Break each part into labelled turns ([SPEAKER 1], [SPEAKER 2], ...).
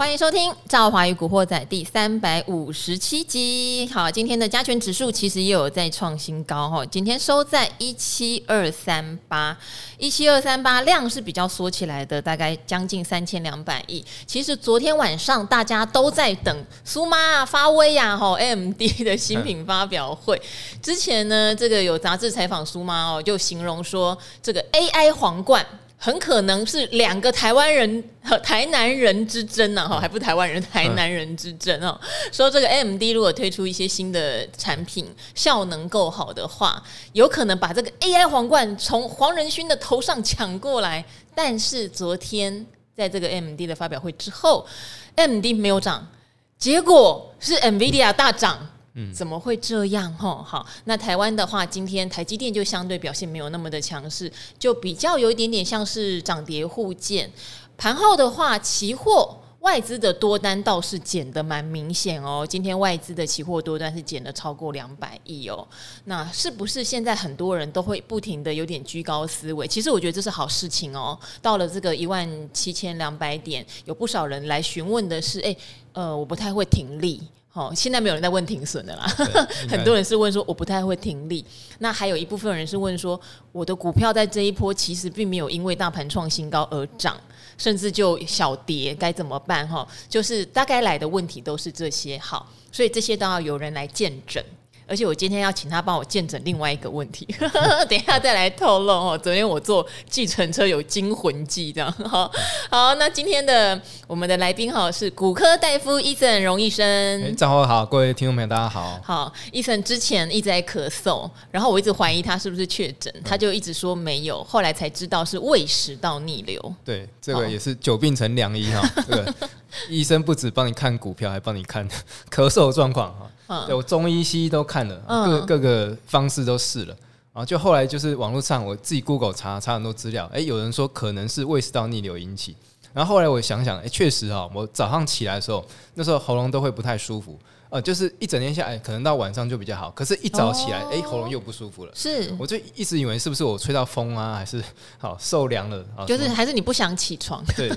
[SPEAKER 1] 欢迎收听《赵华与古惑仔》第三百五十七集。好，今天的加权指数其实也有在创新高哈，今天收在一七二三八，一七二三八量是比较缩起来的，大概将近三千两百亿。其实昨天晚上大家都在等苏妈啊发威呀哈，AMD 的新品发表会之前呢，这个有杂志采访苏妈哦，就形容说这个 AI 皇冠。很可能是两个台湾人和台南人之争呢，哈，还不台湾人，台南人之争哦。说这个 AMD 如果推出一些新的产品，效能够好的话，有可能把这个 AI 皇冠从黄仁勋的头上抢过来。但是昨天在这个 AMD 的发表会之后，AMD 没有涨，结果是 NVIDIA 大涨。怎么会这样？吼，好，那台湾的话，今天台积电就相对表现没有那么的强势，就比较有一点点像是涨跌互见。盘后的话，期货外资的多单倒是减得蛮明显哦。今天外资的期货多单是减了超过两百亿哦。那是不是现在很多人都会不停的有点居高思维？其实我觉得这是好事情哦。到了这个一万七千两百点，有不少人来询问的是，诶，呃，我不太会停利。好，现在没有人在问停损的啦，很多人是问说我不太会停利。那还有一部分人是问说，我的股票在这一波其实并没有因为大盘创新高而涨，甚至就小跌，该怎么办？哈，就是大概来的问题都是这些。好，所以这些都要有人来见证。而且我今天要请他帮我见证另外一个问题，等一下再来透露哦。昨天我坐计程车有惊魂记，这样 好。好，那今天的我们的来宾哈是骨科大夫伊森荣医生。
[SPEAKER 2] 哎，早上好，各位听众朋友，大家好。
[SPEAKER 1] 好，伊森之前一直在咳嗽，然后我一直怀疑他是不是确诊，他就一直说没有，后来才知道是胃食道逆流。
[SPEAKER 2] 对，这个也是久病成良医哈。这个 医生不止帮你看股票，还帮你看咳嗽状况哈。对，我中医西医都看了，各各个方式都试了，然后就后来就是网络上我自己 Google 查查很多资料，哎，有人说可能是胃食道逆流引起，然后后来我想想，哎，确实哈，我早上起来的时候，那时候喉咙都会不太舒服，呃，就是一整天下来，可能到晚上就比较好，可是一早起来，哎，喉咙又不舒服了，
[SPEAKER 1] 是，
[SPEAKER 2] 我就一直以为是不是我吹到风啊，还是好受凉了啊？
[SPEAKER 1] 就是还是你不想起床？
[SPEAKER 2] 对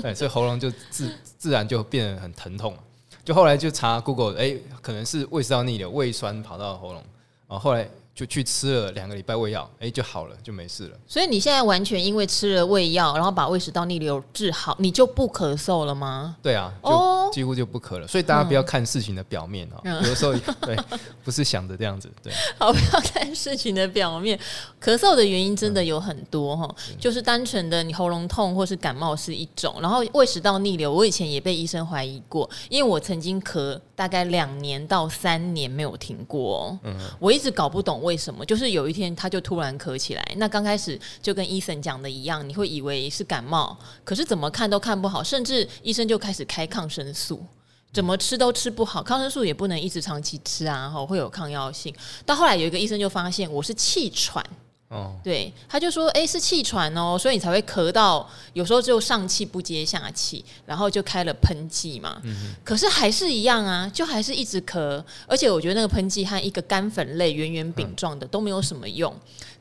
[SPEAKER 2] 对，所以喉咙就自自然就变得很疼痛。就后来就查 Google，哎、欸，可能是胃食道逆流，胃酸跑到喉咙，然后后来。就去吃了两个礼拜胃药，哎，就好了，就没事了。
[SPEAKER 1] 所以你现在完全因为吃了胃药，然后把胃食道逆流治好，你就不咳嗽了吗？
[SPEAKER 2] 对啊，就几乎就不咳了。所以大家不要看事情的表面啊，有的时候对，不是想着这样子。对，
[SPEAKER 1] 好，不要看事情的表面。咳嗽的原因真的有很多哈，就是单纯的你喉咙痛或是感冒是一种，然后胃食道逆流，我以前也被医生怀疑过，因为我曾经咳大概两年到三年没有停过，嗯，我一直搞不懂。为什么？就是有一天他就突然咳起来。那刚开始就跟医生讲的一样，你会以为是感冒，可是怎么看都看不好，甚至医生就开始开抗生素，怎么吃都吃不好。抗生素也不能一直长期吃啊，会有抗药性。到后来有一个医生就发现我是气喘。哦，对，他就说，哎，是气喘哦，所以你才会咳到，有时候就上气不接下气，然后就开了喷剂嘛。嗯。可是还是一样啊，就还是一直咳，而且我觉得那个喷剂和一个干粉类圆圆饼状的都没有什么用。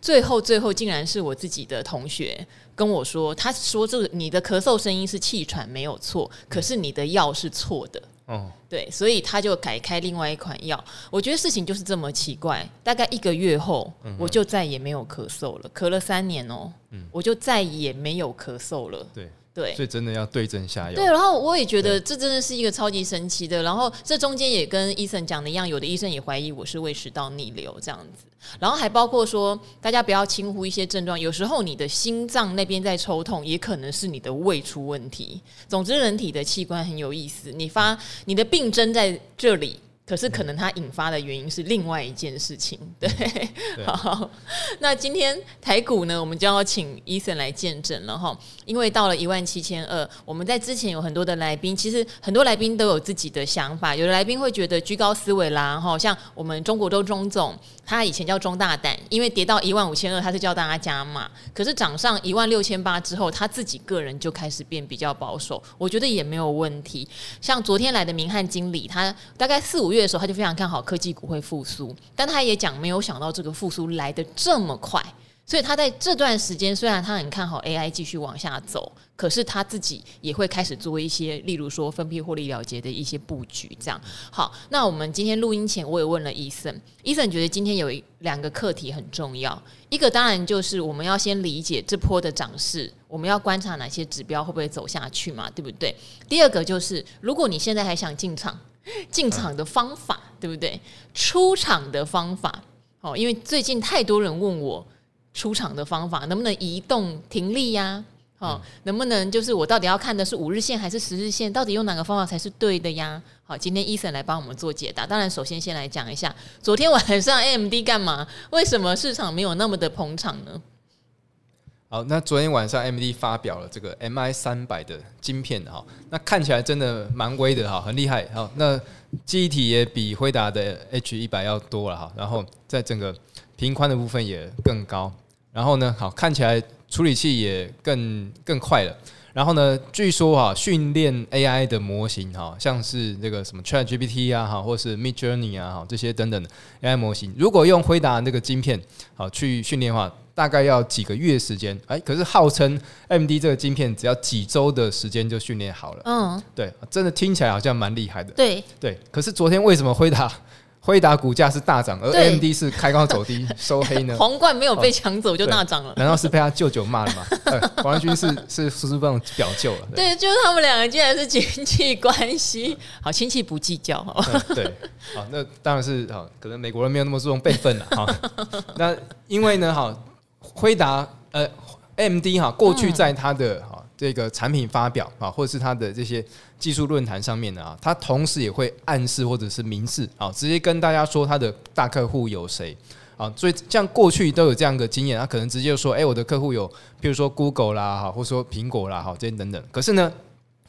[SPEAKER 1] 最后，最后竟然是我自己的同学跟我说，他说这个你的咳嗽声音是气喘没有错，可是你的药是错的。哦，对，所以他就改开另外一款药。我觉得事情就是这么奇怪。大概一个月后，我就再也没有咳嗽了，咳了三年哦，我就再也没有咳嗽了。对。对，
[SPEAKER 2] 所以真的要对症下药。
[SPEAKER 1] 对，然后我也觉得这真的是一个超级神奇的。然后这中间也跟医生讲的一样，有的医生也怀疑我是胃食道逆流这样子。然后还包括说，大家不要轻忽一些症状，有时候你的心脏那边在抽痛，也可能是你的胃出问题。总之，人体的器官很有意思，你发你的病征在这里。可是可能它引发的原因是另外一件事情，对。对好，那今天台股呢，我们就要请 Eason 来见证了哈。因为到了一万七千二，我们在之前有很多的来宾，其实很多来宾都有自己的想法。有的来宾会觉得居高思维啦，哈，像我们中国都钟总，他以前叫中大胆，因为跌到一万五千二，他是叫大家加码。可是涨上一万六千八之后，他自己个人就开始变比较保守，我觉得也没有问题。像昨天来的明翰经理，他大概四五月。的时候，他就非常看好科技股会复苏，但他也讲没有想到这个复苏来的这么快，所以他在这段时间，虽然他很看好 AI 继续往下走，可是他自己也会开始做一些，例如说分批获利了结的一些布局。这样好，那我们今天录音前，我也问了医生，医生觉得今天有两个课题很重要，一个当然就是我们要先理解这波的涨势，我们要观察哪些指标会不会走下去嘛，对不对？第二个就是，如果你现在还想进场，进场的方法，对不对？出场的方法。哦，因为最近太多人问我出场的方法，能不能移动停利呀？哦，能不能就是我到底要看的是五日线还是十日线？到底用哪个方法才是对的呀？好，今天 Eason 来帮我们做解答。当然，首先先来讲一下昨天晚上 AMD 干嘛？为什么市场没有那么的捧场呢？
[SPEAKER 2] 好，那昨天晚上 AMD 发表了这个 MI 三百的晶片哈，那看起来真的蛮威的哈，很厉害。好，那记忆体也比辉达的 H 一百要多了哈，然后在整个频宽的部分也更高，然后呢，好，看起来处理器也更更快了。然后呢，据说哈，训练 AI 的模型哈，像是这个什么 ChatGPT 啊哈，或是 Midjourney 啊哈这些等等的 AI 模型，如果用辉达那个晶片好去训练的话。大概要几个月时间，哎，可是号称 AMD 这个晶片只要几周的时间就训练好了。嗯，对，真的听起来好像蛮厉害的。
[SPEAKER 1] 对
[SPEAKER 2] 对，可是昨天为什么辉达辉达股价是大涨，而 AMD 是开高走低 收黑呢？
[SPEAKER 1] 皇冠没有被抢走就大涨了，
[SPEAKER 2] 难道是被他舅舅骂了吗？黄仁勋是是是不是被表舅了？
[SPEAKER 1] 对，就是他们两个竟然是亲戚关系，好，亲戚不计较哈。
[SPEAKER 2] 对，好，那当然是好，可能美国人没有那么注重辈分了哈。那因为呢，哈。辉达呃，AMD 哈，过去在他的哈这个产品发表啊，或者是它的这些技术论坛上面呢啊，它同时也会暗示或者是明示啊，直接跟大家说它的大客户有谁啊，所以像过去都有这样的经验，他可能直接说，哎，我的客户有，譬如说 Google 啦哈，或者说苹果啦哈，这些等等。可是呢，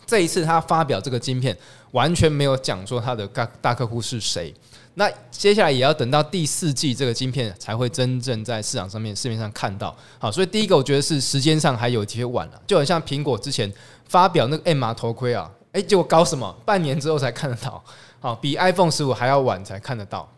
[SPEAKER 2] 这一次他发表这个晶片，完全没有讲说他的大大客户是谁。那接下来也要等到第四季这个晶片才会真正在市场上面市面上看到，好，所以第一个我觉得是时间上还有些晚了，就很像苹果之前发表那个 MR 头盔啊，诶，结果搞什么？半年之后才看得到，好，比 iPhone 十五还要晚才看得到，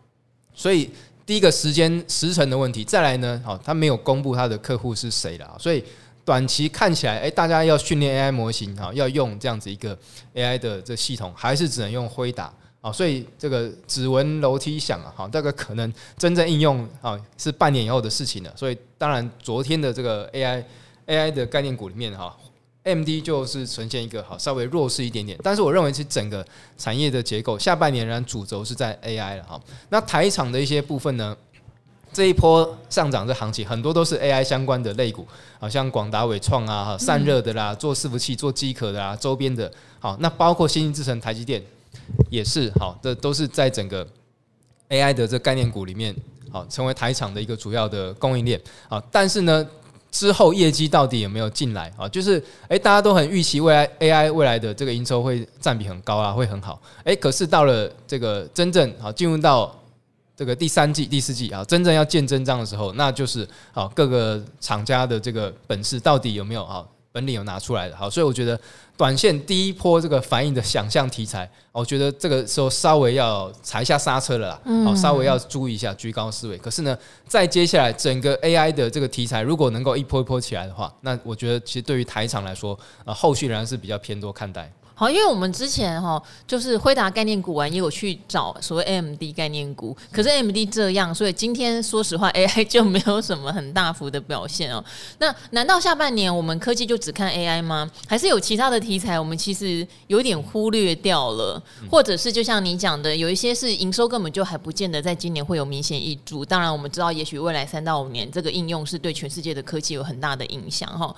[SPEAKER 2] 所以第一个时间时程的问题，再来呢，好，他没有公布他的客户是谁了，所以短期看起来，诶，大家要训练 AI 模型，哈，要用这样子一个 AI 的这系统，还是只能用辉达。啊，所以这个指纹楼梯响啊，好，这个可能真正应用啊是半年以后的事情了。所以当然，昨天的这个 AI AI 的概念股里面哈，MD 就是呈现一个好稍微弱势一点点。但是我认为是整个产业的结构，下半年仍然主轴是在 AI 了哈。那台厂的一些部分呢，这一波上涨的行情很多都是 AI 相关的类股，好像广达、伟创啊，散热的啦，做伺服器、做机壳的啦，周边的，好，那包括先进制成、台积电。也是好，这都是在整个 AI 的这概念股里面，好成为台厂的一个主要的供应链。好，但是呢，之后业绩到底有没有进来啊？就是诶，大家都很预期未来 AI 未来的这个营收会占比很高啊，会很好。诶，可是到了这个真正好进入到这个第三季、第四季啊，真正要见真章的时候，那就是好各个厂家的这个本事到底有没有好。本领有拿出来的，好，所以我觉得短线第一波这个反应的想象题材，我觉得这个时候稍微要踩一下刹车了啦，好，稍微要注意一下居高思维。可是呢，在接下来整个 AI 的这个题材如果能够一波一波起来的话，那我觉得其实对于台场来说，啊，后续仍然是比较偏多看待。
[SPEAKER 1] 好，因为我们之前哈就是辉达概念股完也有去找所谓 AMD 概念股，可是 AMD 这样，所以今天说实话 AI 就没有什么很大幅的表现哦。那难道下半年我们科技就只看 AI 吗？还是有其他的题材我们其实有点忽略掉了，或者是就像你讲的，有一些是营收根本就还不见得在今年会有明显溢出。当然我们知道，也许未来三到五年这个应用是对全世界的科技有很大的影响哈。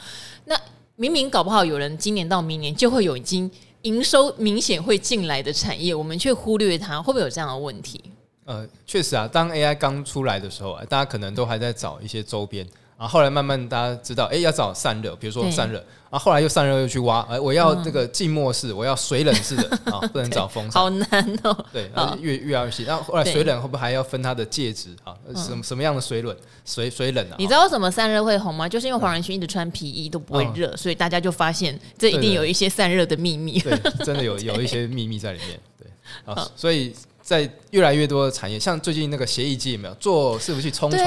[SPEAKER 1] 那明明搞不好有人今年到明年就会有已经。营收明显会进来的产业，我们却忽略它，会不会有这样的问题？
[SPEAKER 2] 呃，确实啊，当 AI 刚出来的时候啊，大家可能都还在找一些周边。然后后来慢慢大家知道，哎，要找散热，比如说散热。然后后来又散热又去挖，哎，我要这个静默式，我要水冷式的啊，不能找风扇。
[SPEAKER 1] 好难哦。
[SPEAKER 2] 对，越越来越细。然后后来水冷会不会还要分它的介质啊？什么什么样的水冷？水水冷啊？
[SPEAKER 1] 你知道为什么散热会红吗？就是因为黄仁勋一直穿皮衣都不会热，所以大家就发现这一定有一些散热的秘密。
[SPEAKER 2] 对，真的有 有一些秘密在里面。对，啊，所以在越来越多的产业，像最近那个协议机有没有做伺服器冲床？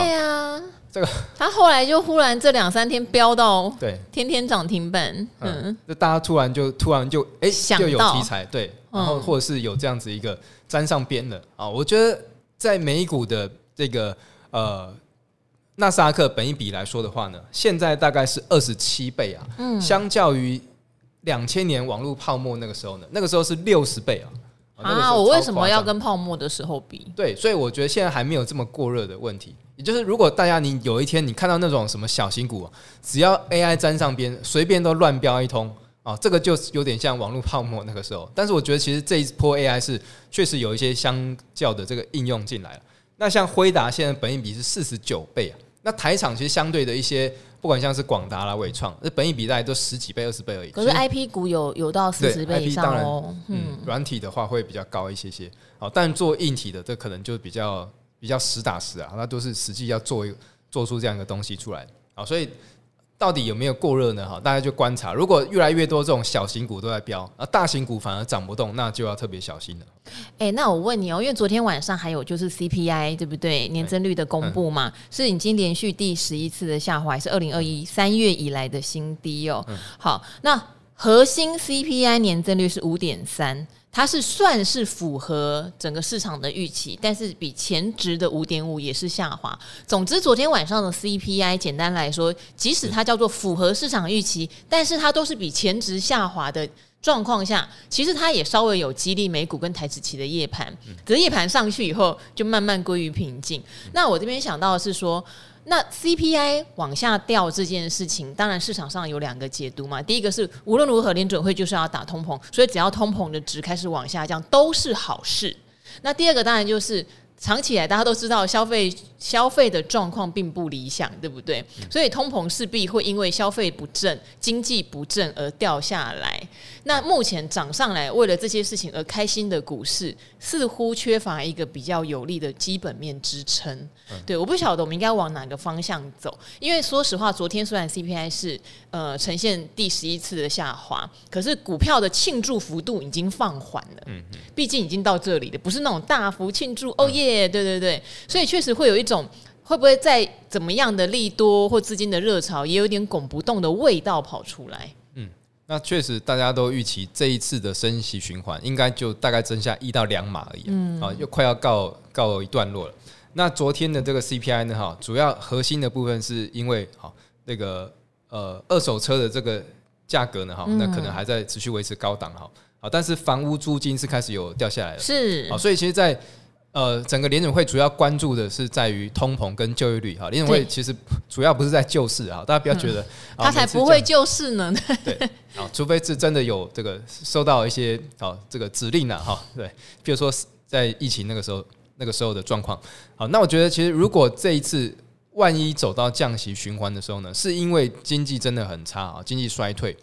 [SPEAKER 2] 这个
[SPEAKER 1] 它后来就忽然这两三天飙到对，天天涨停板，嗯，
[SPEAKER 2] 那、嗯、大家突然就突然就哎、欸、就有题材，对，然后或者是有这样子一个沾上边的啊，我觉得在美股的这个呃纳斯达克本一比来说的话呢，现在大概是二十七倍啊，嗯，相较于两千年网络泡沫那个时候呢，那个时候是六十倍啊。
[SPEAKER 1] 啊，我为什么要跟泡沫的时候比？
[SPEAKER 2] 对，所以我觉得现在还没有这么过热的问题。也就是，如果大家你有一天你看到那种什么小型股，只要 AI 沾上边，随便都乱飙一通啊，这个就有点像网络泡沫那个时候。但是我觉得其实这一波 AI 是确实有一些相较的这个应用进来了。那像辉达现在本益比是四十九倍啊，那台厂其实相对的一些。不管像是广达啦、伟创，这本益比大概都十几倍、二十倍而已。
[SPEAKER 1] 可是 I P 股有有到四十倍以上哦。
[SPEAKER 2] 嗯，软体的话会比较高一些些。好，但做硬体的，这可能就比较比较实打实啊，那都是实际要做一做出这样一个东西出来。好，所以。到底有没有过热呢？哈，大家就观察。如果越来越多这种小型股都在飙，而大型股反而涨不动，那就要特别小心了。
[SPEAKER 1] 哎、欸，那我问你哦，因为昨天晚上还有就是 CPI 对不对？年增率的公布嘛，嗯、是已经连续第十一次的下滑，是二零二一三月以来的新低哦。嗯、好，那核心 CPI 年增率是五点三。它是算是符合整个市场的预期，但是比前值的五点五也是下滑。总之，昨天晚上的 CPI 简单来说，即使它叫做符合市场预期，但是它都是比前值下滑的状况下，其实它也稍微有激励美股跟台指期的夜盘，可是夜盘上去以后就慢慢归于平静。那我这边想到的是说。那 CPI 往下掉这件事情，当然市场上有两个解读嘛。第一个是无论如何联准会就是要打通膨，所以只要通膨的值开始往下降都是好事。那第二个当然就是长期以来大家都知道消费消费的状况并不理想，对不对？所以通膨势必会因为消费不振、经济不振而掉下来。那目前涨上来，为了这些事情而开心的股市，似乎缺乏一个比较有力的基本面支撑。对，我不晓得我们应该往哪个方向走。因为说实话，昨天虽然 CPI 是呃呈现第十一次的下滑，可是股票的庆祝幅度已经放缓了。嗯嗯，毕竟已经到这里了，不是那种大幅庆祝。哦耶，对对对，所以确实会有一种会不会再怎么样的利多或资金的热潮，也有点拱不动的味道跑出来。
[SPEAKER 2] 嗯那确实，大家都预期这一次的升息循环应该就大概增下一到两码而已，嗯，啊，又快要告告一段落了。那昨天的这个 CPI 呢，哈，主要核心的部分是因为，哈，那个呃二手车的这个价格呢，哈，那可能还在持续维持高档，哈，啊，但是房屋租金是开始有掉下来了，
[SPEAKER 1] 是，
[SPEAKER 2] 啊，所以其实，在呃，整个联准会主要关注的是在于通膨跟就业率哈。联准会其实主要不是在救市啊，大家不要觉得
[SPEAKER 1] 他才不会救市呢。
[SPEAKER 2] 对，啊，除非是真的有这个收到一些啊这个指令了哈。对，比如说在疫情那个时候那个时候的状况。好，那我觉得其实如果这一次万一走到降息循环的时候呢，是因为经济真的很差啊，经济衰退。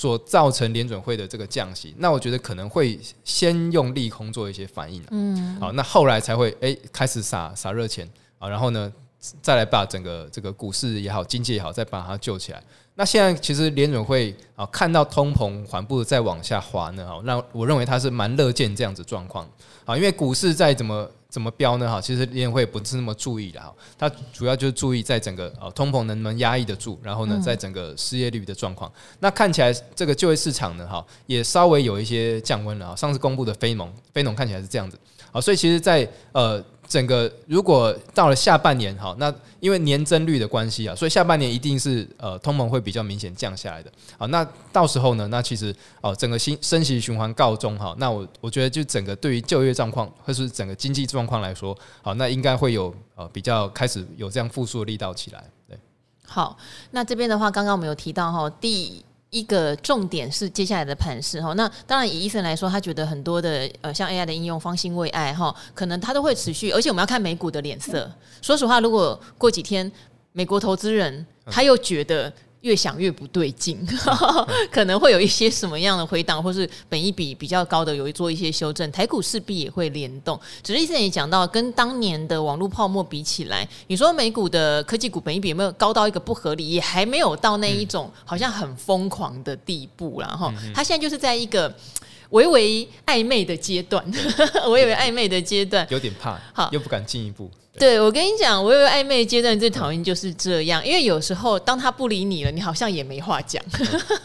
[SPEAKER 2] 所造成联准会的这个降息，那我觉得可能会先用利空做一些反应，嗯，好，那后来才会诶、欸、开始撒撒热钱啊，然后呢再来把整个这个股市也好，经济也好，再把它救起来。那现在其实联准会啊看到通膨缓步的再往下滑呢，哈，那我认为它是蛮乐见这样子状况啊，因为股市再怎么。怎么标呢？哈，其实联会不是那么注意的哈，它主要就是注意在整个呃通膨能不能压抑得住，然后呢，在整个失业率的状况。那看起来这个就业市场呢，哈，也稍微有一些降温了啊。上次公布的非农，非农看起来是这样子，好，所以其实，在呃。整个如果到了下半年哈，那因为年增率的关系啊，所以下半年一定是呃通膨会比较明显降下来的。好，那到时候呢，那其实哦整个新升息循环告终哈，那我我觉得就整个对于就业状况或是整个经济状况来说，好，那应该会有呃比较开始有这样复苏的力道起来。对，
[SPEAKER 1] 好，那这边的话，刚刚我们有提到哈第。一个重点是接下来的盘势哈，那当然以医生来说，他觉得很多的呃像 AI 的应用方兴未艾哈，可能他都会持续，而且我们要看美股的脸色。说实话，如果过几天美国投资人他又觉得。越想越不对劲，可能会有一些什么样的回档，或是本益比比较高的有一做一些修正，台股势必也会联动。只是医生也讲到，跟当年的网络泡沫比起来，你说美股的科技股本益比有没有高到一个不合理，也还没有到那一种好像很疯狂的地步。然后，它现在就是在一个 微微暧昧的阶段，微微暧昧的阶段，
[SPEAKER 2] 有点怕，好，又不敢进一步。
[SPEAKER 1] 对，我跟你讲，我有个暧昧阶段最讨厌就是这样，因为有时候当他不理你了，你好像也没话讲。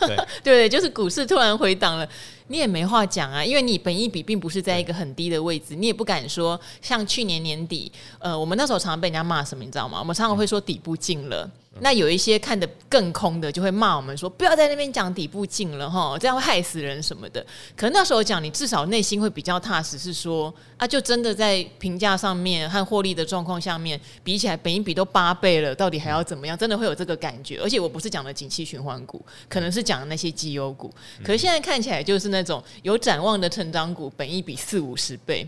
[SPEAKER 1] 对 对，就是股市突然回档了。你也没话讲啊，因为你本一比并不是在一个很低的位置，你也不敢说像去年年底，呃，我们那时候常常被人家骂什么，你知道吗？我们常常会说底部进了。那有一些看得更空的，就会骂我们说：“不要在那边讲底部进了哈，这样会害死人什么的。”可能那时候讲，你至少内心会比较踏实，是说啊，就真的在评价上面和获利的状况下面比起来，本一比都八倍了，到底还要怎么样？真的会有这个感觉。而且我不是讲的景气循环股，可能是讲的那些绩优股。可是现在看起来就是那种有展望的成长股，本一比四五十倍。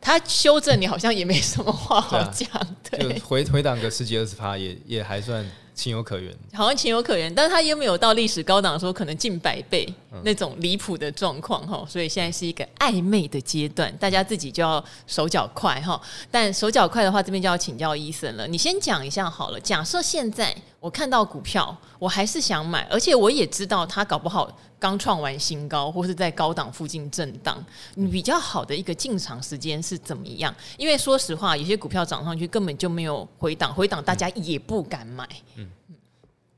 [SPEAKER 1] 他修正你好像也没什么话好
[SPEAKER 2] 讲，对，回回档个十几二十趴也也还算情有可原，
[SPEAKER 1] 好像情有可原，但是他又没有到历史高档的时候可能近百倍那种离谱的状况哈，所以现在是一个暧昧的阶段，大家自己就要手脚快哈，但手脚快的话，这边就要请教医生了，你先讲一下好了，假设现在我看到股票，我还是想买，而且我也知道它搞不好。刚创完新高，或是在高档附近震荡，你比较好的一个进场时间是怎么样？因为说实话，有些股票涨上去根本就没有回档，回档大家也不敢买。嗯，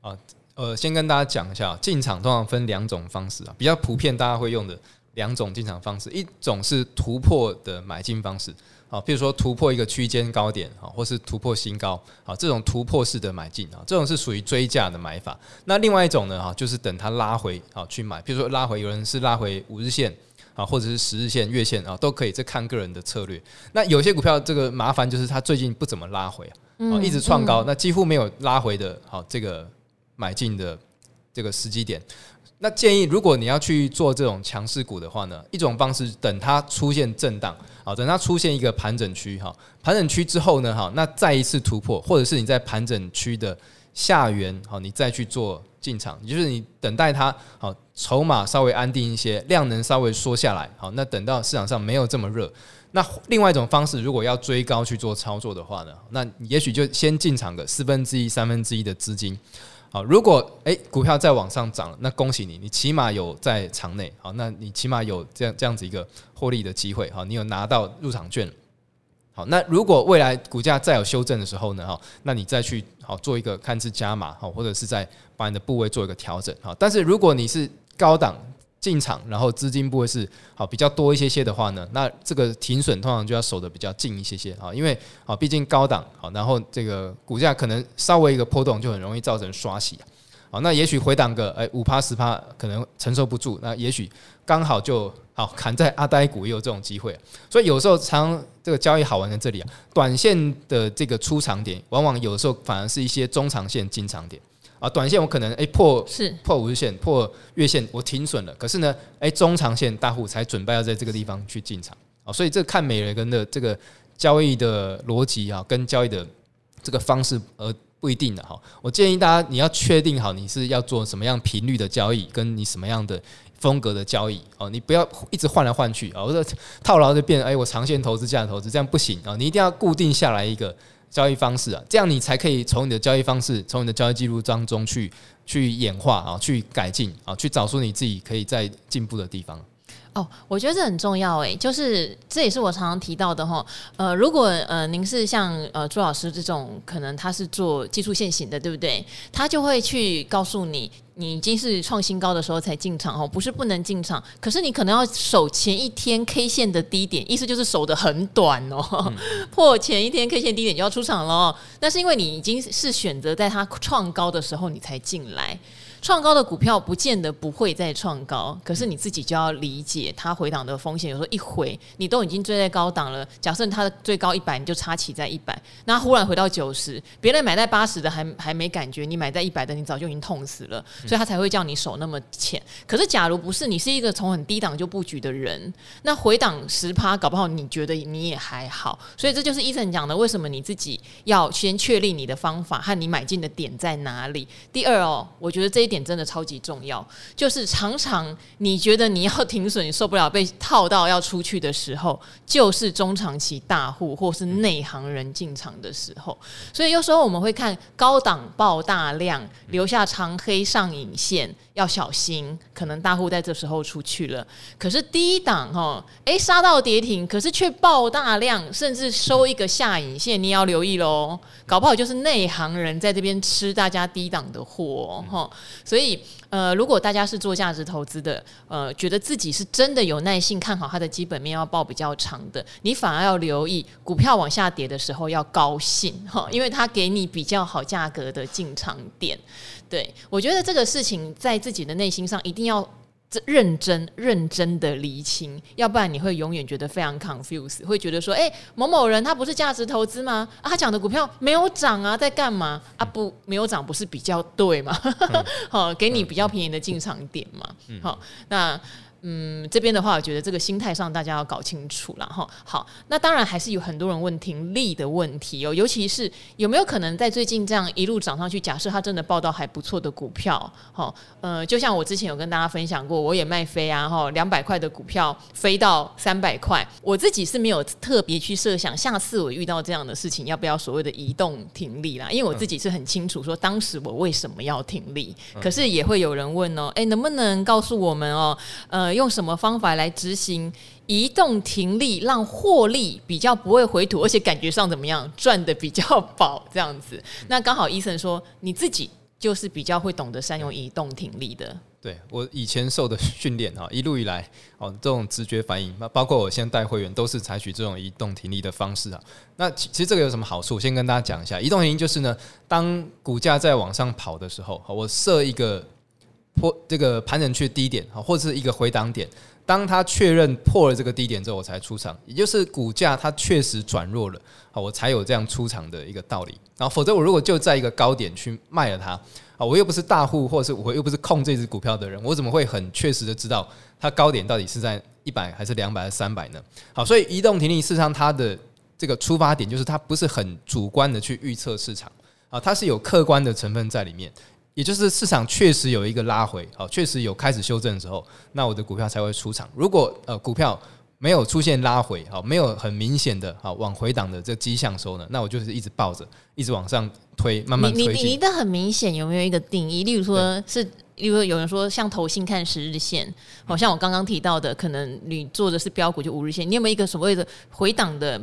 [SPEAKER 2] 啊，呃，先跟大家讲一下，进场通常分两种方式啊，比较普遍大家会用的两种进场方式，一种是突破的买进方式。啊，比如说突破一个区间高点啊，或是突破新高啊，这种突破式的买进啊，这种是属于追价的买法。那另外一种呢，哈，就是等它拉回啊去买。比如说拉回，有人是拉回五日线啊，或者是十日线、月线啊，都可以，这看个人的策略。那有些股票这个麻烦就是它最近不怎么拉回啊，一直创高，那几乎没有拉回的，好，这个买进的这个时机点。那建议，如果你要去做这种强势股的话呢，一种方式等它出现震荡，好，等它出现一个盘整区，哈，盘整区之后呢，哈，那再一次突破，或者是你在盘整区的下缘，好，你再去做进场，也就是你等待它，好，筹码稍微安定一些，量能稍微缩下来，好，那等到市场上没有这么热，那另外一种方式，如果要追高去做操作的话呢，那也许就先进场个四分之一、三分之一的资金。好，如果哎、股票再往上涨了，那恭喜你，你起码有在场内，好，那你起码有这样这样子一个获利的机会，好，你有拿到入场券，好，那如果未来股价再有修正的时候呢，哈，那你再去好做一个看是加码，好，或者是在把你的部位做一个调整，好，但是如果你是高档。进场，然后资金不会是好比较多一些些的话呢，那这个停损通常就要守得比较近一些些啊，因为啊毕竟高档好，然后这个股价可能稍微一个波动就很容易造成刷洗啊，那也许回档个诶五趴十趴可能承受不住，那也许刚好就好砍在阿呆股也有这种机会，所以有时候常这个交易好玩在这里啊，短线的这个出场点，往往有时候反而是一些中长线进场点。啊，短线我可能诶、欸、破是破五日线破月线，我停损了。可是呢，诶、欸、中长线大户才准备要在这个地方去进场啊，所以这看每人的这个交易的逻辑啊，跟交易的这个方式而不一定的哈。我建议大家你要确定好你是要做什么样频率的交易，跟你什么样的风格的交易哦，你不要一直换来换去啊，或者套牢就变哎、欸、我长线投资这样投资这样不行啊，你一定要固定下来一个。交易方式啊，这样你才可以从你的交易方式，从你的交易记录当中去去演化啊，去改进啊，去找出你自己可以在进步的地方。
[SPEAKER 1] 哦，我觉得这很重要诶，就是这也是我常常提到的哈。呃，如果呃您是像呃朱老师这种，可能他是做技术线型的，对不对？他就会去告诉你。你已经是创新高的时候才进场哦，不是不能进场，可是你可能要守前一天 K 线的低点，意思就是守的很短哦，嗯、破前一天 K 线低点就要出场了。那是因为你已经是选择在它创高的时候你才进来。创高的股票不见得不会再创高，可是你自己就要理解它回档的风险。有时候一回，你都已经追在高档了。假设它的最高一百，你就插起在一百，那忽然回到九十，别人买在八十的还还没感觉，你买在一百的，你早就已经痛死了。所以他才会叫你手那么浅。可是假如不是，你是一个从很低档就布局的人，那回档十趴，搞不好你觉得你也还好。所以这就是医生讲的，为什么你自己要先确立你的方法和你买进的点在哪里。第二哦，我觉得这一点。点真的超级重要，就是常常你觉得你要停损，你受不了被套到要出去的时候，就是中长期大户或是内行人进场的时候。所以有时候我们会看高档爆大量，留下长黑上影线，要小心，可能大户在这时候出去了。可是低档哈，诶，杀到跌停，可是却爆大量，甚至收一个下影线，你要留意喽，搞不好就是内行人在这边吃大家低档的货哈。所以呃，如果大家是做价值投资的，呃，觉得自己是真的有耐心看好它的基本面要报比较长的，你反而要留意股票往下跌的时候要高兴哈，因为它给你比较好价格的进场点。对，我觉得这个事情在自己的内心上一定要。认真认真的厘清，要不然你会永远觉得非常 confused，会觉得说，哎、欸，某某人他不是价值投资吗？啊，他讲的股票没有涨啊，在干嘛？啊，不，没有涨不是比较对吗？好、嗯，给你比较便宜的进场点嘛。好、嗯，那。嗯，这边的话，我觉得这个心态上大家要搞清楚了哈。好，那当然还是有很多人问停利的问题哦，尤其是有没有可能在最近这样一路涨上去，假设它真的报到还不错的股票，哈，呃，就像我之前有跟大家分享过，我也卖飞啊，哈，两百块的股票飞到三百块，我自己是没有特别去设想下次我遇到这样的事情要不要所谓的移动停利啦，因为我自己是很清楚说当时我为什么要停利，可是也会有人问哦，哎，能不能告诉我们哦，呃。用什么方法来执行移动停利，让获利比较不会回吐，而且感觉上怎么样，赚得比较饱这样子？那刚好医生说你自己就是比较会懂得善用移动停利的。
[SPEAKER 2] 对，我以前受的训练哈，一路以来哦，这种直觉反应，那包括我现在带会员都是采取这种移动停利的方式啊。那其实这个有什么好处？先跟大家讲一下，移动停利就是呢，当股价在往上跑的时候，我设一个。破这个盘整区低点啊，或者是一个回档点，当它确认破了这个低点之后，我才出场，也就是股价它确实转弱了，啊，我才有这样出场的一个道理。然后，否则我如果就在一个高点去卖了它，啊，我又不是大户，或者是我又不是控这只股票的人，我怎么会很确实的知道它高点到底是在一百还是两百还是三百呢？好，所以移动停利事实上它的这个出发点就是它不是很主观的去预测市场啊，它是有客观的成分在里面。也就是市场确实有一个拉回，好，确实有开始修正的时候，那我的股票才会出场。如果呃股票没有出现拉回，好，没有很明显的好往回档的这迹象时候呢，那我就是一直抱着，一直往上推，慢慢推。
[SPEAKER 1] 你你你的很明显有没有一个定义？例如说是，例如说有人说像投信看十日线，好像我刚刚提到的，可能你做的是标股就五日线，你有没有一个所谓的回档的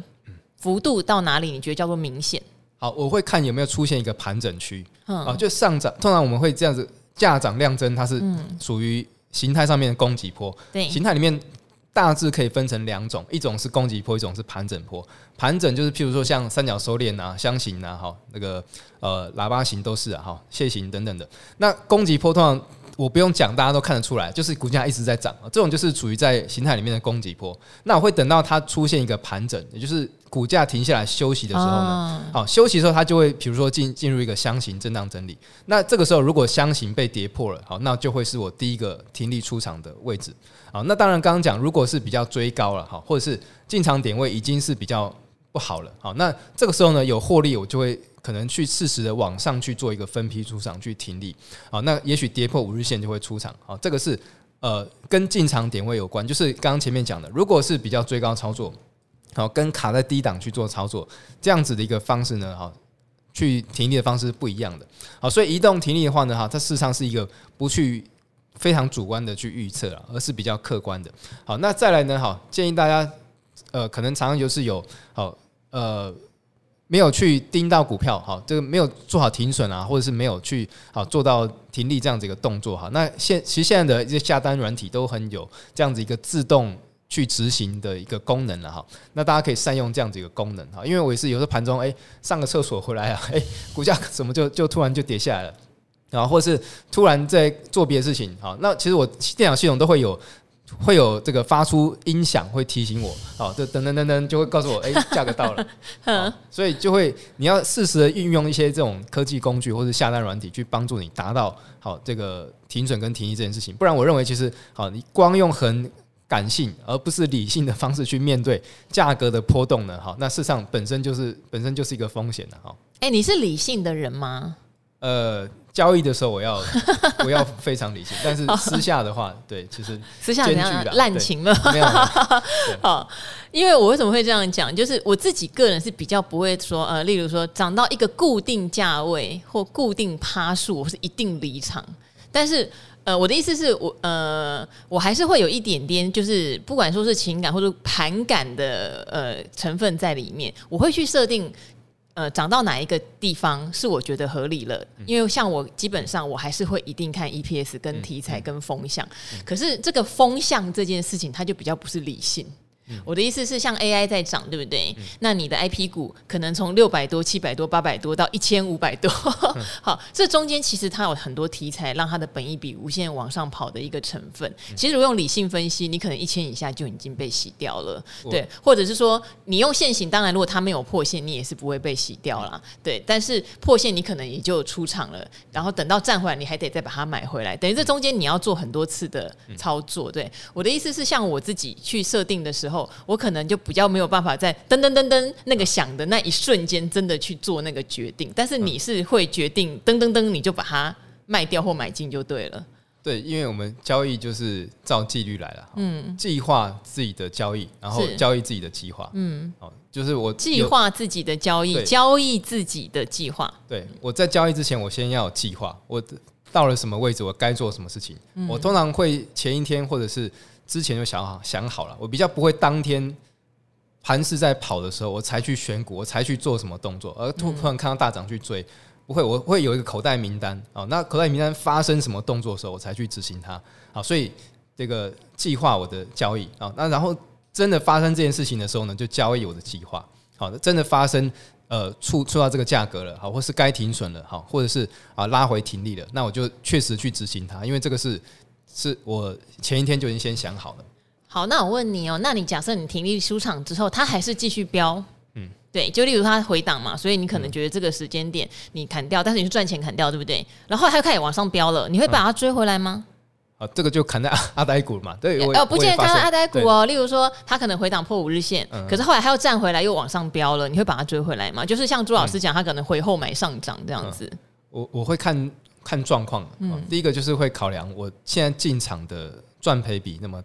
[SPEAKER 1] 幅度到哪里？你觉得叫做明显？
[SPEAKER 2] 好，我会看有没有出现一个盘整区，啊，就上涨。通常我们会这样子，价涨量增，它是属于形态上面的攻击波。对，形态里面大致可以分成两种，一种是攻击波，一种是盘整波。盘整就是譬如说像三角收敛啊、箱型啊、哈那个呃喇叭型都是啊、哈楔形等等的。那攻击波通常。我不用讲，大家都看得出来，就是股价一直在涨，这种就是处于在形态里面的攻击波。那我会等到它出现一个盘整，也就是股价停下来休息的时候呢，好，休息的时候它就会，比如说进进入一个箱型震荡整理。那这个时候如果箱型被跌破了，好，那就会是我第一个停利出场的位置。好，那当然刚刚讲，如果是比较追高了，哈，或者是进场点位已经是比较不好了，好，那这个时候呢有获利，我就会。可能去适时的往上去做一个分批出场去停利，好，那也许跌破五日线就会出场，好，这个是呃跟进场点位有关，就是刚刚前面讲的，如果是比较追高操作，好，跟卡在低档去做操作，这样子的一个方式呢，好，去停利的方式不一样的，好，所以移动停利的话呢，哈，它事实上是一个不去非常主观的去预测了，而是比较客观的，好，那再来呢，好，建议大家呃可能常常就是有好呃。没有去盯到股票，好，这个没有做好停损啊，或者是没有去好做到停利这样子一个动作哈。那现其实现在的一些下单软体都很有这样子一个自动去执行的一个功能了哈。那大家可以善用这样子一个功能哈，因为我也是有时候盘中哎上个厕所回来啊，哎股价怎么就就突然就跌下来了，然后或是突然在做别的事情好，那其实我电脑系统都会有。会有这个发出音响，会提醒我，好，这噔噔噔噔就会告诉我，哎，价格到了，所以就会你要适时的运用一些这种科技工具或者下单软体去帮助你达到好这个停损跟停利这件事情。不然我认为其实好，你光用很感性而不是理性的方式去面对价格的波动呢，好，那事实上本身就是本身就是一个风险的哈。
[SPEAKER 1] 哎，你是理性的人吗？
[SPEAKER 2] 呃。交易的时候，我要 我要非常理性，但是私下的话，对，其实
[SPEAKER 1] 私下怎样滥情了？没有，好，因为我为什么会这样讲？就是我自己个人是比较不会说，呃，例如说涨到一个固定价位或固定趴数，我是一定离场。但是，呃，我的意思是我，呃，我还是会有一点点，就是不管说是情感或者盘感的呃成分在里面，我会去设定。呃，涨到哪一个地方是我觉得合理了？嗯、因为像我基本上我还是会一定看 EPS 跟题材跟风向，可是这个风向这件事情，它就比较不是理性。我的意思是，像 AI 在涨，对不对？嗯、那你的 IP 股可能从六百多、七百多、八百多到一千五百多，嗯、好，这中间其实它有很多题材，让它的本益比无限往上跑的一个成分。嗯、其实如果用理性分析，你可能一千以下就已经被洗掉了，对，或者是说你用现行，当然如果它没有破线，你也是不会被洗掉啦。对。但是破线你可能也就出场了，然后等到站回来，你还得再把它买回来，等于这中间你要做很多次的操作。对，我的意思是，像我自己去设定的时候。我可能就比较没有办法在噔噔噔噔那个响的那一瞬间真的去做那个决定，但是你是会决定噔噔噔你就把它卖掉或买进就对了。
[SPEAKER 2] 对，因为我们交易就是照纪律来了，嗯，计划自己的交易，然后交易自己的计划，嗯，哦，就是我
[SPEAKER 1] 计划自己的交易，交易自己的计划。
[SPEAKER 2] 对，我在交易之前，我先要有计划，我到了什么位置，我该做什么事情，我通常会前一天或者是。之前就想好想好了，我比较不会当天盘势在跑的时候，我才去选股，我才去做什么动作，而突突然看到大涨去追，不会，我会有一个口袋名单啊。那口袋名单发生什么动作的时候，我才去执行它啊。所以这个计划我的交易啊，那然后真的发生这件事情的时候呢，就交易我的计划。好，真的发生呃触触到这个价格了，好，或是该停损了，好，或者是啊拉回停利了，那我就确实去执行它，因为这个是。是我前一天就已经先想好了。
[SPEAKER 1] 好，那我问你哦，那你假设你停利出场之后，它还是继续飙，嗯，对，就例如它回档嘛，所以你可能觉得这个时间点你砍掉，但是你是赚钱砍掉，对不对？然后它又开始往上飙了，你会把它追回来吗？
[SPEAKER 2] 啊，这个就砍在阿 阿呆股嘛，对，
[SPEAKER 1] 哦，不见得砍在阿呆股哦。例如说，它可能回档破五日线，可是后来它又站回来，又往上飙了，你会把它追回来吗？就是像朱老师讲，他可能回后买上涨这样子。
[SPEAKER 2] 我我会看。看状况，嗯，第一个就是会考量我现在进场的赚赔比那么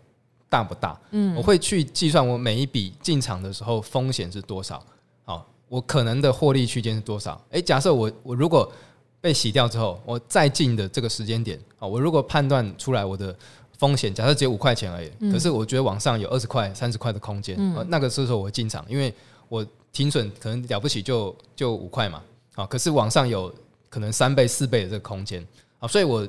[SPEAKER 2] 大不大，嗯，我会去计算我每一笔进场的时候风险是多少，好，我可能的获利区间是多少？诶，假设我我如果被洗掉之后，我再进的这个时间点，啊，我如果判断出来我的风险，假设只有五块钱而已，可是我觉得往上有二十块、三十块的空间，嗯，那个时候我会进场，因为我停损可能了不起就就五块嘛，啊，可是往上有。可能三倍、四倍的这个空间啊，所以我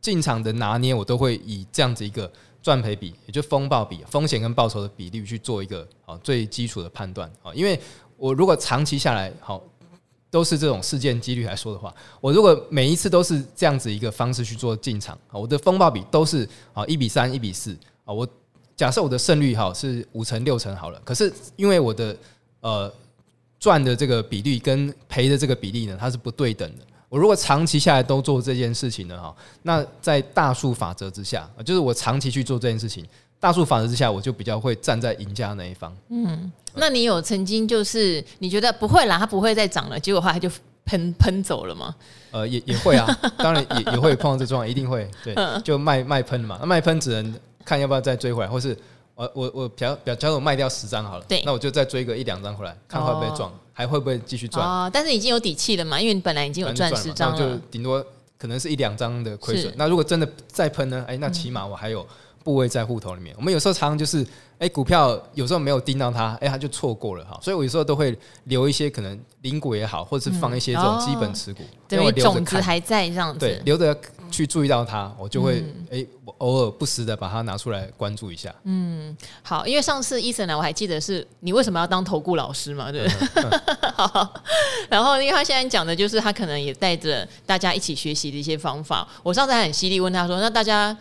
[SPEAKER 2] 进场的拿捏，我都会以这样子一个赚赔比，也就风暴比，风险跟报酬的比例去做一个啊最基础的判断啊。因为我如果长期下来好都是这种事件几率来说的话，我如果每一次都是这样子一个方式去做进场啊，我的风暴比都是啊一比三、一比四啊，我假设我的胜率哈是五成、六成好了，可是因为我的呃赚的这个比例跟赔的这个比例呢，它是不对等的。我如果长期下来都做这件事情呢，哈，那在大数法则之下，就是我长期去做这件事情，大数法则之下，我就比较会站在赢家那一方。嗯，那你有曾经就是你觉得不会啦，它不会再涨了，结果后来就喷喷走了吗？呃，也也会啊，当然也也会碰到这状况，一定会对，就卖卖喷嘛，那卖喷只能看要不要再追回来，或是我我我表表假如我卖掉十张好了，对，那我就再追个一两张回来，看会不会撞。还会不会继续赚？哦，但是已经有底气了嘛，因为你本来已经有赚十张了，就顶多可能是一两张的亏损。那如果真的再喷呢？哎，那起码我还有部位在户头里面。嗯、我们有时候常常就是。哎，股票有时候没有盯到它，哎，它就错过了哈。所以我有时候都会留一些可能零股也好，或者是放一些这种基本持股，因为种子还在这样子。对，留着去注意到它，我就会哎，我偶尔不时的把它拿出来关注一下。嗯，好，因为上次 Eason 来，我还记得是你为什么要当投顾老师嘛，对 不对？好，然后因为他现在讲的就是他可能也带着大家一起学习的一些方法。我上次还很犀利问他说：“那大家？”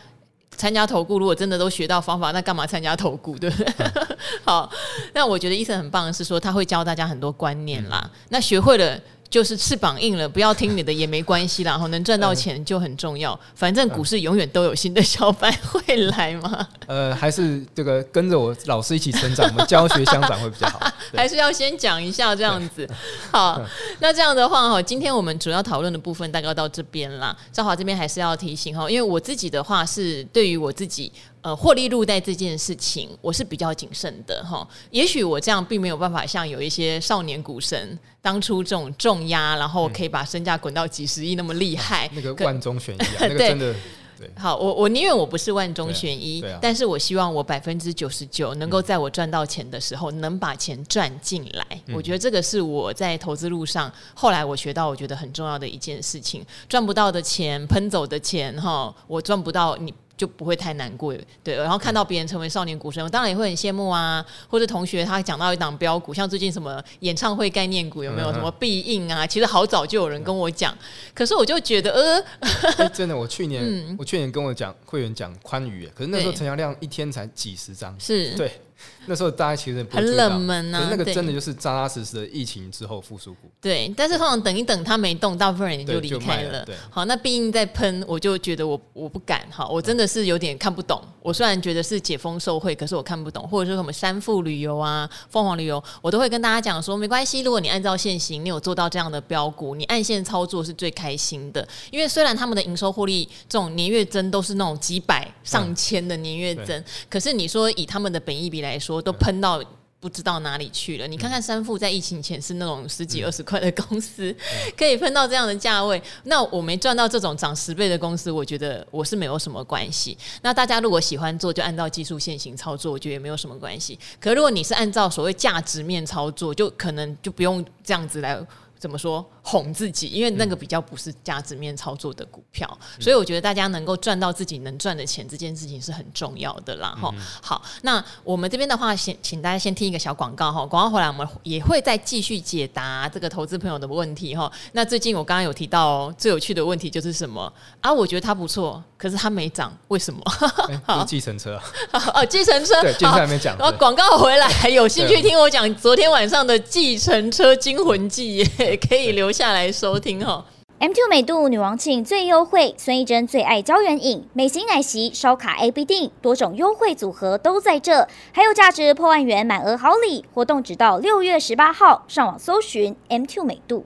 [SPEAKER 2] 参加投顾，如果真的都学到方法，那干嘛参加投顾？对不对？好，那我觉得 Eason 很棒的是说，他会教大家很多观念啦。嗯、那学会了，
[SPEAKER 1] 就是翅膀硬了，不要听你的也没关系啦，然后能赚到钱就很重要。反正股市永远都有新的小白会来嘛。
[SPEAKER 2] 呃，还是这个跟着我老师一起成长，我们教学相长会比较好。
[SPEAKER 1] 还是要先讲一下这样子。好，那这样的话哈，今天我们主要讨论的部分大概到这边啦。赵华这边还是要提醒哈，因为我自己的话是对于我自己。呃，获利入袋这件事情，我是比较谨慎的哈。也许我这样并没有办法像有一些少年股神当初这种重压，然后可以把身价滚到几十亿那么厉害，
[SPEAKER 2] 那个万中选一啊，那个真的。
[SPEAKER 1] 对，好，我我宁愿我不是万中选一，啊啊、但是我希望我百分之九十九能够在我赚到钱的时候，能把钱赚进来。嗯、我觉得这个是我在投资路上后来我学到我觉得很重要的一件事情。赚不到的钱，喷走的钱，哈，我赚不到你。就不会太难过，对。然后看到别人成为少年股神，我当然也会很羡慕啊。或者同学他讲到一档标股，像最近什么演唱会概念股有没有什么必应啊？其实好早就有人跟我讲，可是我就觉得呃，
[SPEAKER 2] 欸、真的，我去年、嗯、我去年跟我讲会员讲宽裕，可是那时候成交量一天才几十张，
[SPEAKER 1] 是
[SPEAKER 2] 对。那时候大家其实
[SPEAKER 1] 很冷门啊，
[SPEAKER 2] 那个真的就是扎扎实实的疫情之后复苏股。
[SPEAKER 1] 对，但是通常等一等它没动，大部分人也就离开了。好，那毕竟在喷，我就觉得我我不敢哈，我真的是有点看不懂。我虽然觉得是解封受贿，可是我看不懂，或者说什么三富旅游啊、凤凰旅游，我都会跟大家讲说，没关系，如果你按照现行，你有做到这样的标股，你按线操作是最开心的。因为虽然他们的营收获利这种年月增都是那种几百上千的年月增，嗯、可是你说以他们的本益比来说，都喷到。不知道哪里去了。你看看三富在疫情前是那种十几二十块的公司，可以喷到这样的价位。那我没赚到这种涨十倍的公司，我觉得我是没有什么关系。那大家如果喜欢做，就按照技术线型操作，我觉得也没有什么关系。可如果你是按照所谓价值面操作，就可能就不用这样子来。怎么说哄自己？因为那个比较不是价值面操作的股票，嗯、所以我觉得大家能够赚到自己能赚的钱，这件事情是很重要的啦。哈、嗯，好，那我们这边的话，先请大家先听一个小广告哈。广告回来，我们也会再继续解答这个投资朋友的问题哈。那最近我刚刚有提到哦，最有趣的问题就是什么啊？我觉得它不错，可是它没涨，为什么？
[SPEAKER 2] 好，计程车
[SPEAKER 1] 哦，计程车，
[SPEAKER 2] 对，计程车还没讲。然后
[SPEAKER 1] 广告回来，有兴趣听我讲昨天晚上的计程车惊魂记也。可以留下来收听哦。
[SPEAKER 3] M two 美度女王庆最优惠，孙艺珍最爱胶原饮，美型奶昔、烧卡 A B 定，多种优惠组合都在这，还有价值破万元满额好礼，活动直到六月十八号，上网搜寻 M two 美度。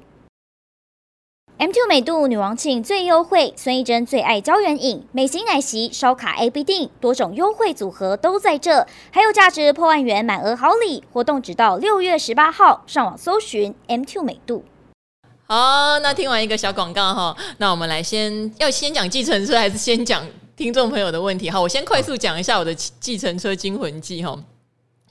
[SPEAKER 3] M2 美度女王庆最优惠，孙艺珍最爱胶原饮，美型奶昔、烧卡 A B 錠，多种优惠组合都在这，还有价值破万元满额好礼，活动直到六月十八号，上网搜寻 M2 美度。
[SPEAKER 1] 好，那听完一个小广告哈，那我们来先要先讲计程车，还是先讲听众朋友的问题？好，我先快速讲一下我的计程车惊魂记哈。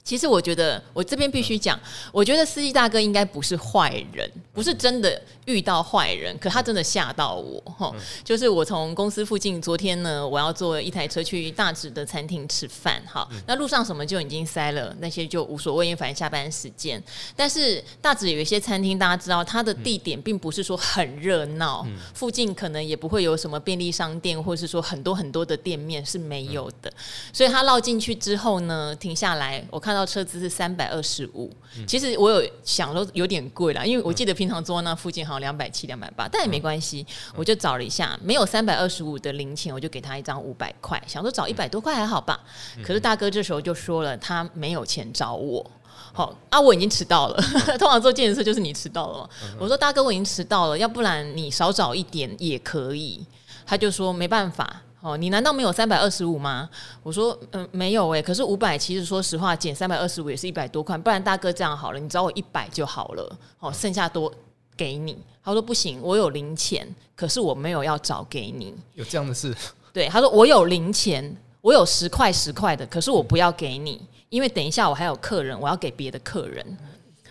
[SPEAKER 1] 其实我觉得，我这边必须讲，我觉得司机大哥应该不是坏人，不是真的遇到坏人，可他真的吓到我哈。就是我从公司附近，昨天呢，我要坐一台车去大直的餐厅吃饭，哈，那路上什么就已经塞了，那些就无所谓，因为反正下班时间。但是大直有一些餐厅，大家知道，它的地点并不是说很热闹，附近可能也不会有什么便利商店，或是说很多很多的店面是没有的。所以他绕进去之后呢，停下来，我看到。车资是三百二十五，其实我有想说有点贵了，因为我记得平常坐那附近好像两百七、两百八，但也没关系，我就找了一下，没有三百二十五的零钱，我就给他一张五百块，想说找一百多块还好吧。可是大哥这时候就说了，他没有钱找我，好啊，我已经迟到了，通常坐计程车就是你迟到了嘛。我说大哥，我已经迟到了，要不然你少找一点也可以。他就说没办法。哦，你难道没有三百二十五吗？我说，嗯，没有诶。可是五百其实说实话减三百二十五也是一百多块，不然大哥这样好了，你找我一百就好了。哦，剩下多给你。他说不行，我有零钱，可是我没有要找给你。
[SPEAKER 2] 有这样的事？
[SPEAKER 1] 对，他说我有零钱，我有十块十块的，可是我不要给你，因为等一下我还有客人，我要给别的客人。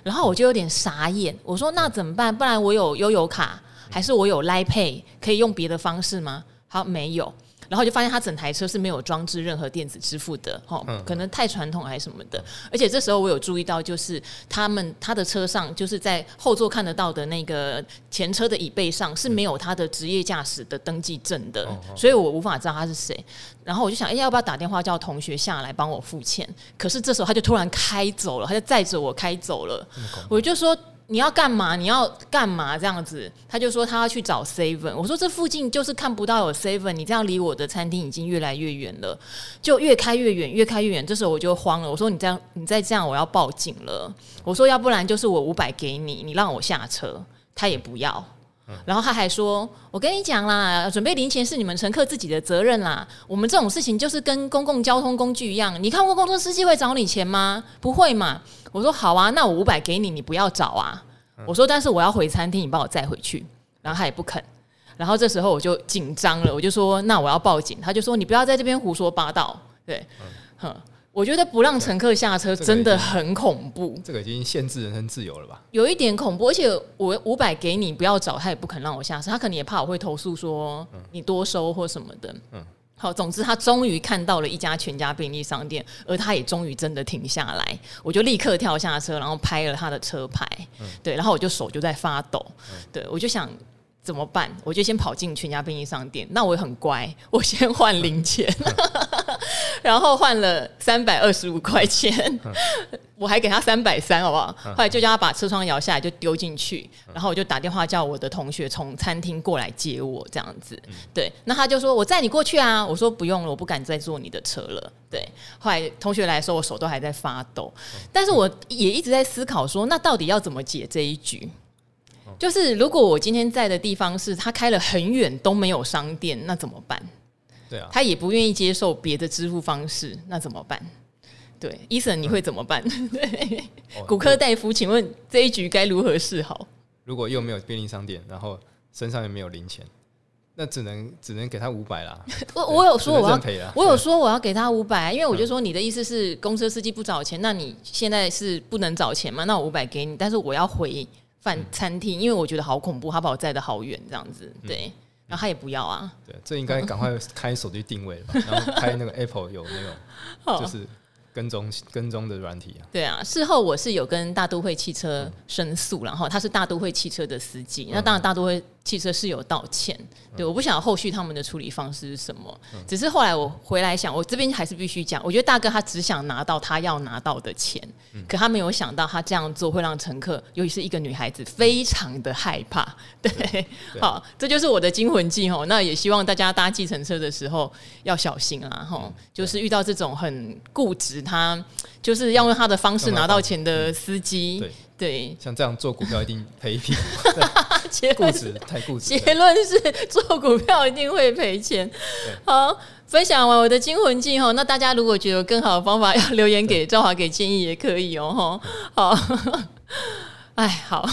[SPEAKER 1] 然后我就有点傻眼，我说那怎么办？不然我有悠游卡，还是我有 Line Pay 可以用别的方式吗？好，没有。然后就发现他整台车是没有装置任何电子支付的，哈，可能太传统还是什么的。而且这时候我有注意到，就是他们他的车上，就是在后座看得到的那个前车的椅背上是没有他的职业驾驶的登记证的，所以我无法知道他是谁。然后我就想，哎，要不要打电话叫同学下来帮我付钱？可是这时候他就突然开走了，他就载着我开走了。我就说。你要干嘛？你要干嘛？这样子，他就说他要去找 seven。我说这附近就是看不到有 seven，你这样离我的餐厅已经越来越远了，就越开越远，越开越远。这时候我就慌了，我说你这样，你再这样，我要报警了。我说要不然就是我五百给你，你让我下车，他也不要。然后他还说：“我跟你讲啦，准备零钱是你们乘客自己的责任啦。我们这种事情就是跟公共交通工具一样，你看过公车司机会找你钱吗？不会嘛。”我说：“好啊，那我五百给你，你不要找啊。”我说：“但是我要回餐厅，你帮我载回去。”然后他也不肯。然后这时候我就紧张了，我就说：“那我要报警。”他就说：“你不要在这边胡说八道。”对，哼。我觉得不让乘客下车真的很恐怖，
[SPEAKER 2] 这个已经限制人身自由了吧？
[SPEAKER 1] 有一点恐怖，而且我五百给你，不要找他，也不肯让我下车，他可能也怕我会投诉说你多收或什么的。嗯，好，总之他终于看到了一家全家便利商店，而他也终于真的停下来，我就立刻跳下车，然后拍了他的车牌，对，然后我就手就在发抖，对，我就想。怎么办？我就先跑进全家便利商店。那我也很乖，我先换零钱，然后换了三百二十五块钱，我还给他三百三，好不好？后来就叫他把车窗摇下来，就丢进去。然后我就打电话叫我的同学从餐厅过来接我，这样子。对，那他就说我载你过去啊。我说不用了，我不敢再坐你的车了。对，后来同学来的时候，我手都还在发抖，但是我也一直在思考说，那到底要怎么解这一局？就是如果我今天在的地方是他开了很远都没有商店，那怎么办？
[SPEAKER 2] 对啊，
[SPEAKER 1] 他也不愿意接受别的支付方式，那怎么办？对，医生你会怎么办？嗯、对，骨科大夫，请问这一局该如何是好？
[SPEAKER 2] 如果又没有便利商店，然后身上又没有零钱，那只能只能给他五百啦。
[SPEAKER 1] 我我有说我要赔了，我有说我要给他五百，因为我就说你的意思是公车司机不找钱，那你现在是不能找钱吗？那我五百给你，但是我要回。饭餐厅，因为我觉得好恐怖，他把我载的好远，这样子，对，然后他也不要啊，
[SPEAKER 2] 对，这应该赶快开手机定位了吧，然后开那个 Apple 有那种，就是。跟踪跟踪的软体啊，
[SPEAKER 1] 对啊，事后我是有跟大都会汽车申诉，然后他是大都会汽车的司机，那当然大都会汽车是有道歉，对，我不晓得后续他们的处理方式是什么，只是后来我回来想，我这边还是必须讲，我觉得大哥他只想拿到他要拿到的钱，可他没有想到他这样做会让乘客，尤其是一个女孩子，非常的害怕，对，好，这就是我的惊魂记哦，那也希望大家搭计程车的时候要小心啊，吼，就是遇到这种很固执。他就是要用他的方式拿到钱的司机，对对，
[SPEAKER 2] 像这样做股票一定赔一屁股。
[SPEAKER 1] 结论是太固执。结论是做股票一定会赔钱。好，分享完我的惊魂记哈，那大家如果觉得有更好的方法，要留言给赵华给建议也可以哦哈。好。哎，好，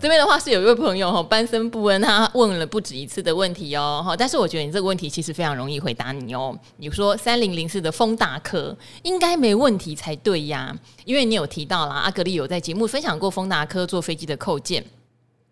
[SPEAKER 1] 这边的话是有一位朋友哈，班森布恩，他问了不止一次的问题哦，哈，但是我觉得你这个问题其实非常容易回答你哦。你说三零零四的风达科应该没问题才对呀，因为你有提到啦，阿格丽有在节目分享过风达科坐飞机的扣件。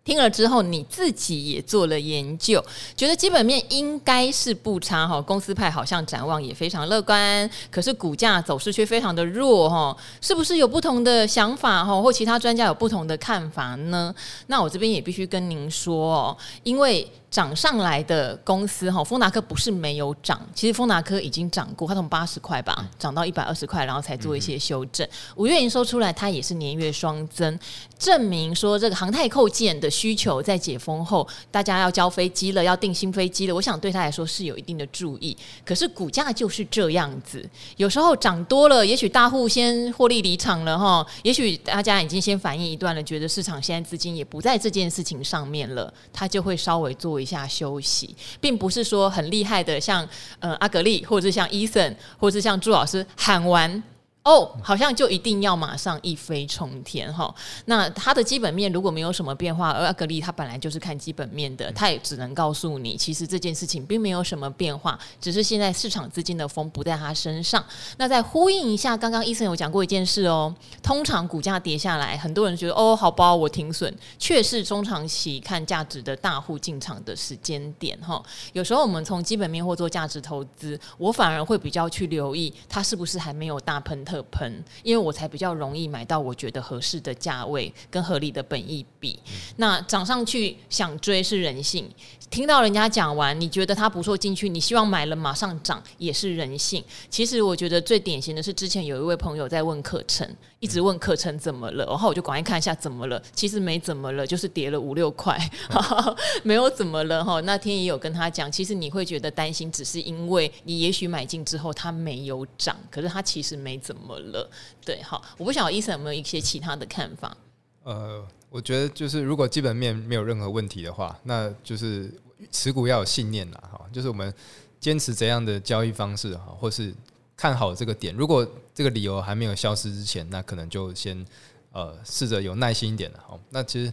[SPEAKER 1] 听了之后，你自己也做了研究，觉得基本面应该是不差哈，公司派好像展望也非常乐观，可是股价走势却非常的弱哈，是不是有不同的想法哈，或其他专家有不同的看法呢？那我这边也必须跟您说哦，因为。涨上来的公司哈，丰达科不是没有涨，其实丰达科已经涨过，它从八十块吧涨到一百二十块，然后才做一些修正。五月营收出来，它也是年月双增，证明说这个航太扣件的需求在解封后，大家要交飞机了，要订新飞机了，我想对他来说是有一定的注意。可是股价就是这样子，有时候涨多了，也许大户先获利离场了哈，也许大家已经先反应一段了，觉得市场现在资金也不在这件事情上面了，它就会稍微做。一下休息，并不是说很厉害的，像呃阿格丽，或者是像伊森，或者是像朱老师喊完。哦，好像就一定要马上一飞冲天哈。那它的基本面如果没有什么变化，而阿格力它本来就是看基本面的，它也只能告诉你，其实这件事情并没有什么变化，只是现在市场资金的风不在它身上。那再呼应一下，刚刚医生有讲过一件事哦，通常股价跌下来，很多人觉得哦，好吧，我停损，却是中长期看价值的大户进场的时间点哈。有时候我们从基本面或做价值投资，我反而会比较去留意它是不是还没有大喷。特喷，因为我才比较容易买到我觉得合适的价位跟合理的本意比。嗯、那涨上去想追是人性，听到人家讲完，你觉得它不错进去，你希望买了马上涨也是人性。其实我觉得最典型的是之前有一位朋友在问课程，一直问课程怎么了，然后我就赶快看一下怎么了，其实没怎么了，就是跌了五六块，嗯、没有怎么了哈。那天也有跟他讲，其实你会觉得担心，只是因为你也许买进之后它没有涨，可是它其实没怎么了。对，好，我不晓得医生有没有一些其他的看法？
[SPEAKER 2] 呃，我觉得就是如果基本面没有任何问题的话，那就是持股要有信念啦，哈，就是我们坚持怎样的交易方式哈，或是看好这个点，如果这个理由还没有消失之前，那可能就先呃试着有耐心一点了，哈。那其实。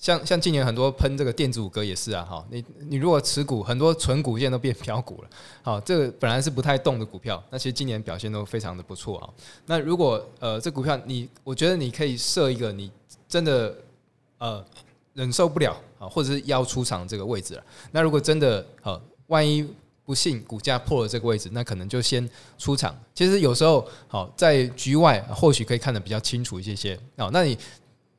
[SPEAKER 2] 像像今年很多喷这个电子五哥也是啊，哈，你你如果持股很多存股现在都变飘股了，好，这个本来是不太动的股票，那其实今年表现都非常的不错啊。那如果呃这股票你，我觉得你可以设一个你真的呃忍受不了啊，或者是要出场这个位置了。那如果真的呃万一不幸股价破了这个位置，那可能就先出场。其实有时候好在局外或许可以看得比较清楚一些些哦，那你。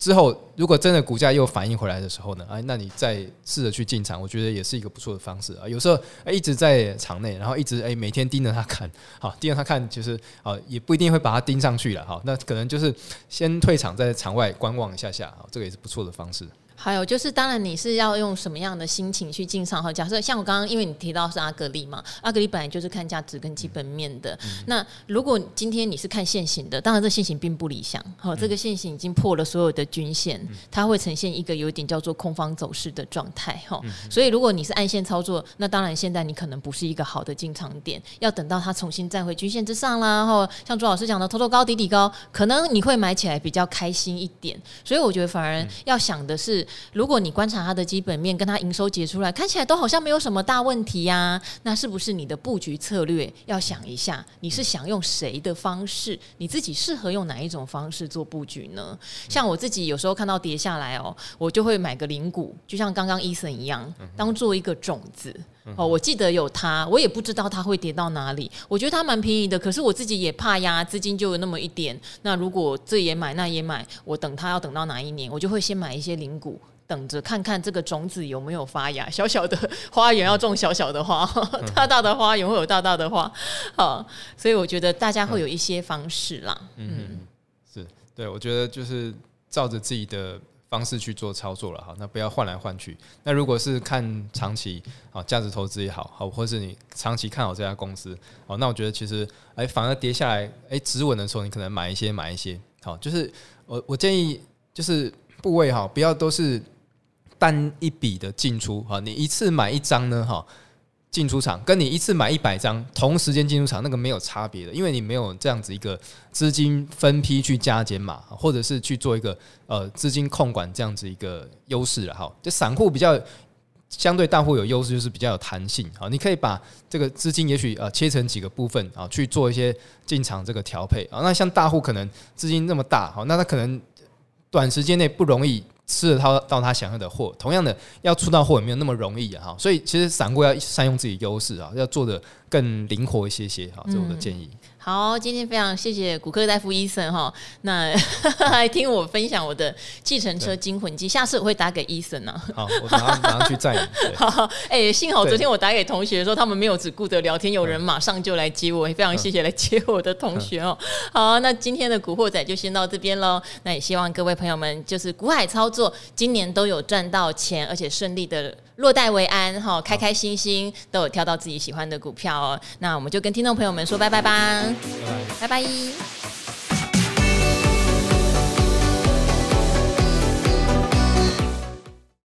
[SPEAKER 2] 之后，如果真的股价又反应回来的时候呢？哎，那你再试着去进场，我觉得也是一个不错的方式啊。有时候一直在场内，然后一直哎每天盯着它看，好盯着它看，就是啊也不一定会把它盯上去了。好，那可能就是先退场，在场外观望一下下，好这个也是不错的方式。
[SPEAKER 1] 还有就是，当然你是要用什么样的心情去进场哈？假设像我刚刚，因为你提到是阿格力嘛，阿格力本来就是看价值跟基本面的。嗯、那如果今天你是看现行的，当然这现行并不理想。好，这个现行已经破了所有的均线，它会呈现一个有点叫做空方走势的状态哈。所以如果你是按线操作，那当然现在你可能不是一个好的进场点，要等到它重新站回均线之上啦。然后像朱老师讲的，头头高底底高，可能你会买起来比较开心一点。所以我觉得反而要想的是。如果你观察它的基本面跟它营收结出来，看起来都好像没有什么大问题呀、啊，那是不是你的布局策略要想一下？你是想用谁的方式？你自己适合用哪一种方式做布局呢？像我自己有时候看到跌下来哦，我就会买个零股，就像刚刚 Eason 一样，当做一个种子。哦，我记得有它，我也不知道它会跌到哪里。我觉得它蛮便宜的，可是我自己也怕呀，资金就有那么一点。那如果这也买，那也买，我等它要等到哪一年，我就会先买一些零股。等着看看这个种子有没有发芽，小小的花 园要种小小的花，大大的花园会有大大的花。好，所以我觉得大家会有一些方式啦。嗯，嗯
[SPEAKER 2] 是对，我觉得就是照着自己的方式去做操作了哈。那不要换来换去。那如果是看长期啊，价值投资也好，好，或是你长期看好这家公司，哦，那我觉得其实哎，反而跌下来哎止稳的时候，你可能买一些买一些。好，就是我我建议就是部位哈，不要都是。单一笔的进出哈，你一次买一张呢哈，进出场跟你一次买一百张同时间进出场那个没有差别的，因为你没有这样子一个资金分批去加减码，或者是去做一个呃资金控管这样子一个优势了哈。就散户比较相对大户有优势，就是比较有弹性啊，你可以把这个资金也许呃切成几个部分啊去做一些进场这个调配啊。那像大户可能资金那么大哈，那他可能短时间内不容易。吃了他到他想要的货，同样的要出到货也没有那么容易啊！哈，所以其实散户要善用自己优势啊，要做的更灵活一些些哈，这是我的建议。嗯
[SPEAKER 1] 好，今天非常谢谢骨科大夫医生哈，那 来听我分享我的计程车惊魂记，下次我会打给医生呢。
[SPEAKER 2] 好，我马上马上去载你。
[SPEAKER 1] 好，哎、欸，幸好昨天我打给同学的时候，他们没有只顾着聊天，有人马上就来接我，也非常谢谢来接我的同学哦。好，那今天的古惑仔就先到这边喽。那也希望各位朋友们就是股海操作，今年都有赚到钱，而且顺利的。落袋为安哈，开开心心都有挑到自己喜欢的股票哦。那我们就跟听众朋友们说拜拜吧，拜拜。拜拜。